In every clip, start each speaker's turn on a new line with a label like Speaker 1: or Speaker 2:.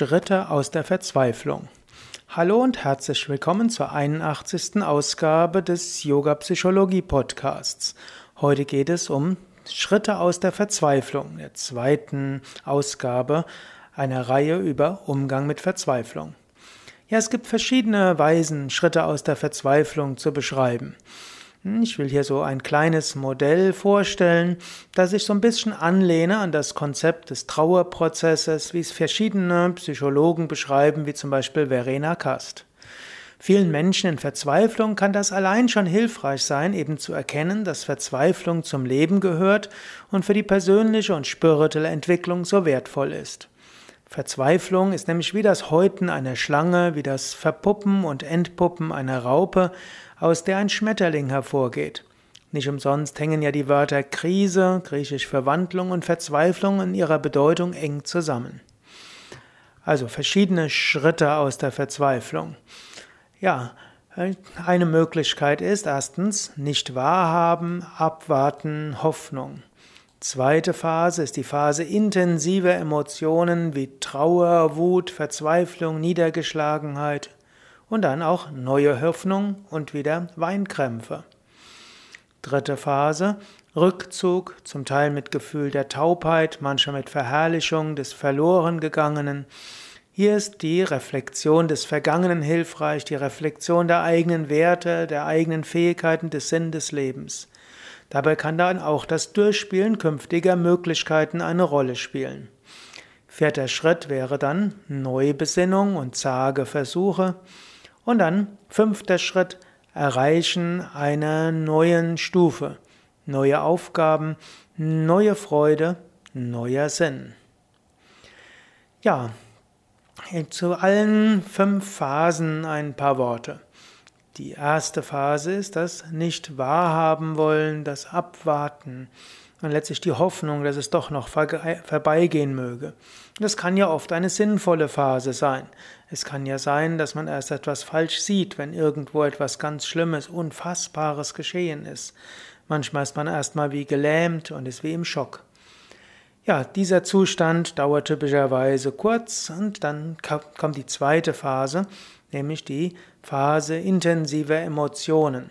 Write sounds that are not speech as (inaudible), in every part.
Speaker 1: Schritte aus der Verzweiflung. Hallo und herzlich willkommen zur 81. Ausgabe des Yoga Psychologie Podcasts. Heute geht es um Schritte aus der Verzweiflung, der zweiten Ausgabe einer Reihe über Umgang mit Verzweiflung. Ja, es gibt verschiedene Weisen, Schritte aus der Verzweiflung zu beschreiben. Hm, ich will hier so ein kleines Modell vorstellen, das ich so ein bisschen anlehne an das Konzept des Trauerprozesses, wie es verschiedene Psychologen beschreiben, wie zum Beispiel Verena Kast. Vielen Menschen in Verzweiflung kann das allein schon hilfreich sein, eben zu erkennen, dass Verzweiflung zum Leben gehört und für die persönliche und spirituelle Entwicklung so wertvoll ist. Verzweiflung ist nämlich wie das Häuten einer Schlange, wie das Verpuppen und Entpuppen einer Raupe, aus der ein Schmetterling hervorgeht. Nicht umsonst hängen ja die Wörter Krise, griechisch Verwandlung und Verzweiflung in ihrer Bedeutung eng zusammen. Also verschiedene Schritte aus der Verzweiflung. Ja, eine Möglichkeit ist erstens nicht wahrhaben, abwarten, Hoffnung. Zweite Phase ist die Phase intensiver Emotionen wie Trauer, Wut, Verzweiflung, Niedergeschlagenheit und dann auch neue Hoffnung und wieder Weinkrämpfe. Dritte Phase Rückzug, zum Teil mit Gefühl der Taubheit, manchmal mit Verherrlichung des Verlorengegangenen. Hier ist die Reflexion des Vergangenen hilfreich, die Reflexion der eigenen Werte, der eigenen Fähigkeiten, des Sinn des Lebens. Dabei kann dann auch das Durchspielen künftiger Möglichkeiten eine Rolle spielen. Vierter Schritt wäre dann Neubesinnung und zage Versuche. Und dann fünfter Schritt Erreichen einer neuen Stufe. Neue Aufgaben, neue Freude, neuer Sinn. Ja, zu allen fünf Phasen ein paar Worte. Die erste Phase ist das nicht wahrhaben wollen, das Abwarten und letztlich die Hoffnung, dass es doch noch vorbeigehen möge. Das kann ja oft eine sinnvolle Phase sein. Es kann ja sein, dass man erst etwas falsch sieht, wenn irgendwo etwas ganz Schlimmes, Unfassbares geschehen ist. Manchmal ist man erstmal wie gelähmt und ist wie im Schock. Ja, dieser Zustand dauert typischerweise kurz und dann kommt die zweite Phase, nämlich die Phase intensiver Emotionen.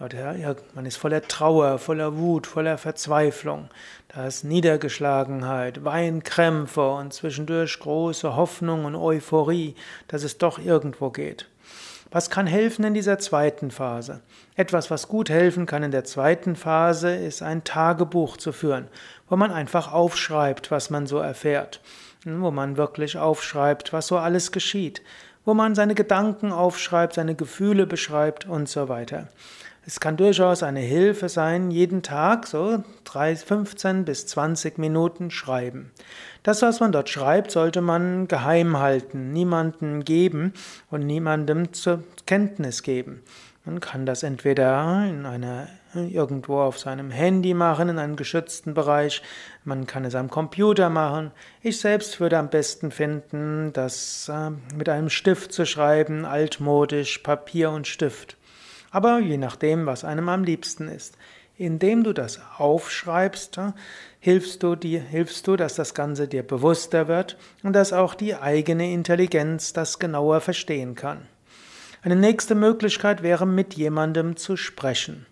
Speaker 1: Man ist voller Trauer, voller Wut, voller Verzweiflung. Da ist Niedergeschlagenheit, Weinkrämpfe und zwischendurch große Hoffnung und Euphorie, dass es doch irgendwo geht. Was kann helfen in dieser zweiten Phase? Etwas, was gut helfen kann in der zweiten Phase, ist ein Tagebuch zu führen, wo man einfach aufschreibt, was man so erfährt, wo man wirklich aufschreibt, was so alles geschieht, wo man seine Gedanken aufschreibt, seine Gefühle beschreibt und so weiter. Es kann durchaus eine Hilfe sein, jeden Tag so 15 bis 20 Minuten schreiben. Das, was man dort schreibt, sollte man geheim halten, niemandem geben und niemandem zur Kenntnis geben. Man kann das entweder in einer, irgendwo auf seinem Handy machen, in einem geschützten Bereich. Man kann es am Computer machen. Ich selbst würde am besten finden, das äh, mit einem Stift zu schreiben, altmodisch, Papier und Stift. Aber je nachdem, was einem am liebsten ist. Indem du das aufschreibst, hilfst du dir, hilfst du, dass das Ganze dir bewusster wird und dass auch die eigene Intelligenz das genauer verstehen kann. Eine nächste Möglichkeit wäre, mit jemandem zu sprechen.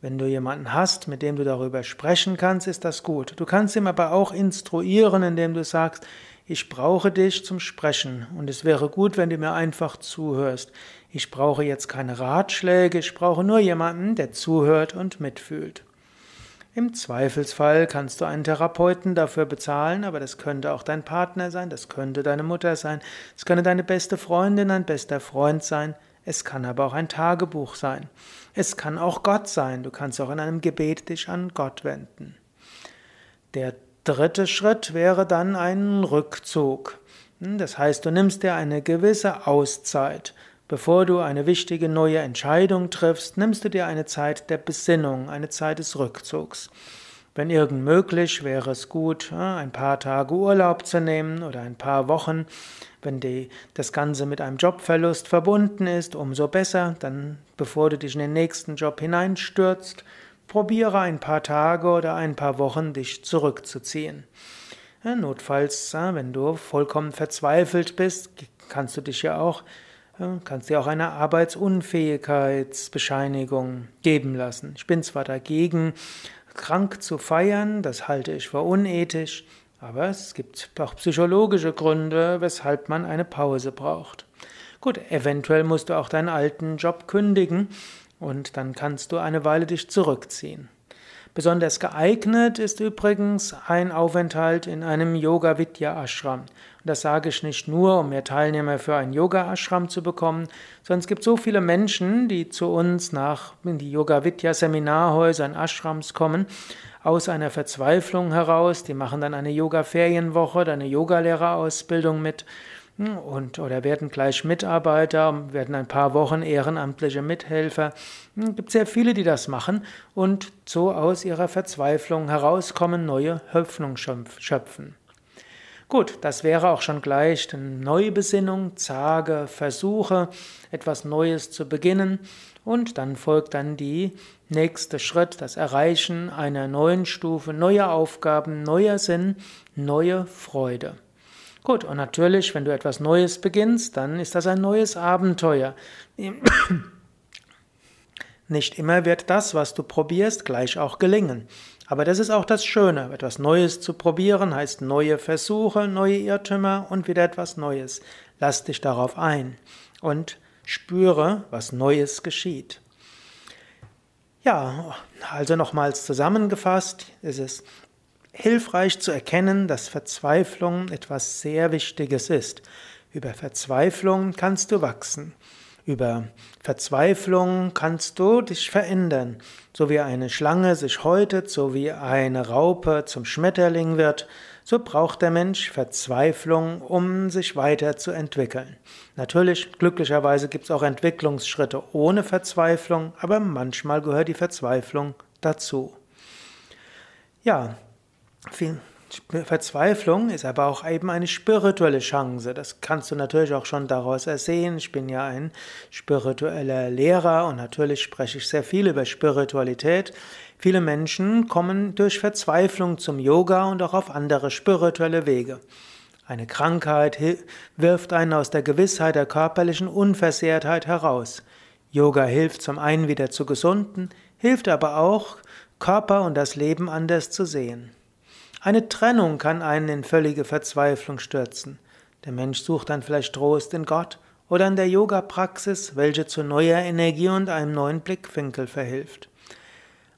Speaker 1: Wenn du jemanden hast, mit dem du darüber sprechen kannst, ist das gut. Du kannst ihm aber auch instruieren, indem du sagst, ich brauche dich zum Sprechen und es wäre gut, wenn du mir einfach zuhörst. Ich brauche jetzt keine Ratschläge, ich brauche nur jemanden, der zuhört und mitfühlt. Im Zweifelsfall kannst du einen Therapeuten dafür bezahlen, aber das könnte auch dein Partner sein, das könnte deine Mutter sein, es könnte deine beste Freundin, ein bester Freund sein, es kann aber auch ein Tagebuch sein. Es kann auch Gott sein. Du kannst auch in einem Gebet dich an Gott wenden. Der dritte Schritt wäre dann ein Rückzug. Hm, das heißt, du nimmst dir eine gewisse Auszeit. Bevor du eine wichtige neue Entscheidung triffst, nimmst du dir eine Zeit der Besinnung, eine Zeit des Rückzugs. Wenn irgend möglich, wäre es gut, ein paar Tage Urlaub zu nehmen oder ein paar Wochen. Wenn die, das Ganze mit einem Jobverlust verbunden ist, umso besser. Dann, bevor du dich in den nächsten Job hineinstürzt, probiere ein paar Tage oder ein paar Wochen dich zurückzuziehen. notfalls, wenn du vollkommen verzweifelt bist, kannst du dich ja auch, kannst dir auch eine Arbeitsunfähigkeitsbescheinigung geben lassen. Ich bin zwar dagegen, krank zu feiern, das halte ich für unethisch, aber es gibt auch psychologische Gründe, weshalb man eine Pause braucht. Gut, eventuell musst du auch deinen alten Job kündigen und dann kannst du eine Weile dich zurückziehen. Besonders geeignet ist übrigens ein Aufenthalt in einem Yoga Vidya Ashram. Und das sage ich nicht nur, um mehr Teilnehmer für ein Yoga Ashram zu bekommen, sondern es gibt so viele Menschen, die zu uns nach in die Yoga Vidya Seminarhäuser und Ashrams kommen, aus einer Verzweiflung heraus. Die machen dann eine Yoga Ferienwoche oder eine Yogalehrerausbildung mit und oder werden gleich Mitarbeiter, werden ein paar Wochen ehrenamtliche Mithelfer. Es hm, gibt sehr viele, die das machen und so aus ihrer Verzweiflung herauskommen, neue Hoffnung schöpfen. Gut, das wäre auch schon gleich eine Neubesinnung, zage Versuche, etwas Neues zu beginnen und dann folgt dann die nächste Schritt, das Erreichen einer neuen Stufe, neuer Aufgaben, neuer Sinn, neue Freude. Gut, und natürlich, wenn du etwas Neues beginnst, dann ist das ein neues Abenteuer. (clears throat) Nicht immer wird das, was du probierst, gleich auch gelingen. Aber das ist auch das Schöne. Etwas Neues zu probieren heißt neue Versuche, neue Irrtümer und wieder etwas Neues. Lass dich darauf ein und spüre, was Neues geschieht. Ja, also nochmals zusammengefasst ist es hilfreich zu erkennen, dass Verzweiflung etwas sehr Wichtiges ist. Über Verzweiflung kannst du wachsen. Über Verzweiflung kannst du dich verändern. So wie eine Schlange sich häutet, so wie eine Raupe zum Schmetterling wird, so braucht der Mensch Verzweiflung, um sich weiterzuentwickeln. Natürlich, glücklicherweise gibt es auch Entwicklungsschritte ohne Verzweiflung, aber manchmal gehört die Verzweiflung dazu. Ja, Verzweiflung ist aber auch eben eine spirituelle Chance. Das kannst du natürlich auch schon daraus ersehen. Ich bin ja ein spiritueller Lehrer und natürlich spreche ich sehr viel über Spiritualität. Viele Menschen kommen durch Verzweiflung zum Yoga und auch auf andere spirituelle Wege. Eine Krankheit wirft einen aus der Gewissheit der körperlichen Unversehrtheit heraus. Yoga hilft zum einen wieder zu gesunden, hilft aber auch, Körper und das Leben anders zu sehen. Eine Trennung kann einen in völlige Verzweiflung stürzen. Der Mensch sucht dann vielleicht Trost in Gott oder in der Yoga-Praxis, welche zu neuer Energie und einem neuen Blickwinkel verhilft.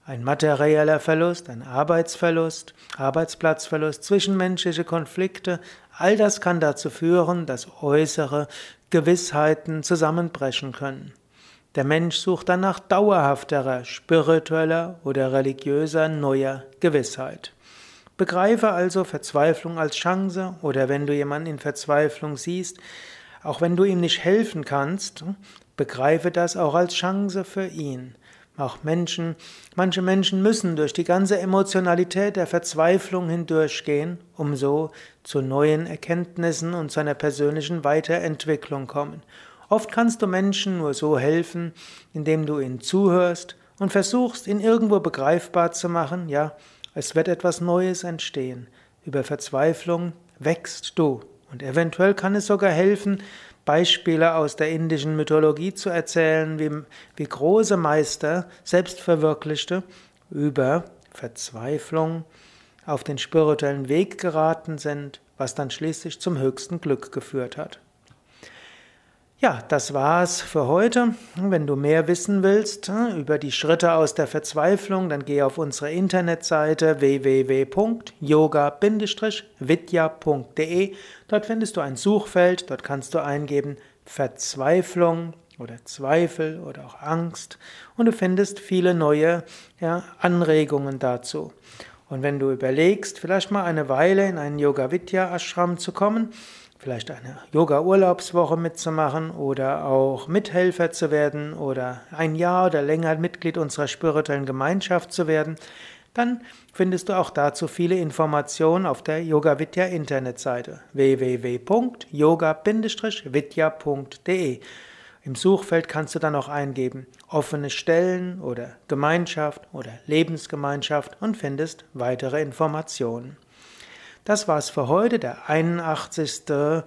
Speaker 1: Ein materieller Verlust, ein Arbeitsverlust, Arbeitsplatzverlust, zwischenmenschliche Konflikte, all das kann dazu führen, dass äußere Gewissheiten zusammenbrechen können. Der Mensch sucht dann nach dauerhafterer, spiritueller oder religiöser neuer Gewissheit. Begreife also Verzweiflung als Chance oder wenn du jemanden in Verzweiflung siehst, auch wenn du ihm nicht helfen kannst, begreife das auch als Chance für ihn. Auch Menschen, manche Menschen müssen durch die ganze Emotionalität der Verzweiflung hindurchgehen, um so zu neuen Erkenntnissen und zu einer persönlichen Weiterentwicklung kommen. Oft kannst du Menschen nur so helfen, indem du ihnen zuhörst und versuchst, ihn irgendwo begreifbar zu machen, ja, es wird etwas Neues entstehen. Über Verzweiflung wächst du. Und eventuell kann es sogar helfen, Beispiele aus der indischen Mythologie zu erzählen, wie, wie große Meister, Selbstverwirklichte, über Verzweiflung auf den spirituellen Weg geraten sind, was dann schließlich zum höchsten Glück geführt hat. Ja, das war's für heute. Wenn du mehr wissen willst äh, über die Schritte aus der Verzweiflung, dann geh auf unsere Internetseite www.yoga-vidya.de. Dort findest du ein Suchfeld, dort kannst du eingeben Verzweiflung oder Zweifel oder auch Angst und du findest viele neue ja, Anregungen dazu. Und wenn du überlegst, vielleicht mal eine Weile in einen Yoga Vidya Ashram zu kommen, vielleicht eine Yoga-Urlaubswoche mitzumachen oder auch Mithelfer zu werden oder ein Jahr oder länger Mitglied unserer spirituellen Gemeinschaft zu werden, dann findest du auch dazu viele Informationen auf der Yoga Vidya Internetseite www.yoga-vidya.de. Im Suchfeld kannst du dann auch eingeben offene Stellen oder Gemeinschaft oder Lebensgemeinschaft und findest weitere Informationen. Das war's für heute, der 81. der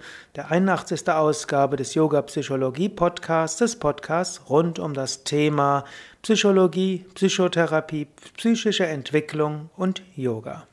Speaker 1: 81. Ausgabe des Yoga Psychologie Podcasts, des Podcasts rund um das Thema Psychologie, Psychotherapie, psychische Entwicklung und Yoga.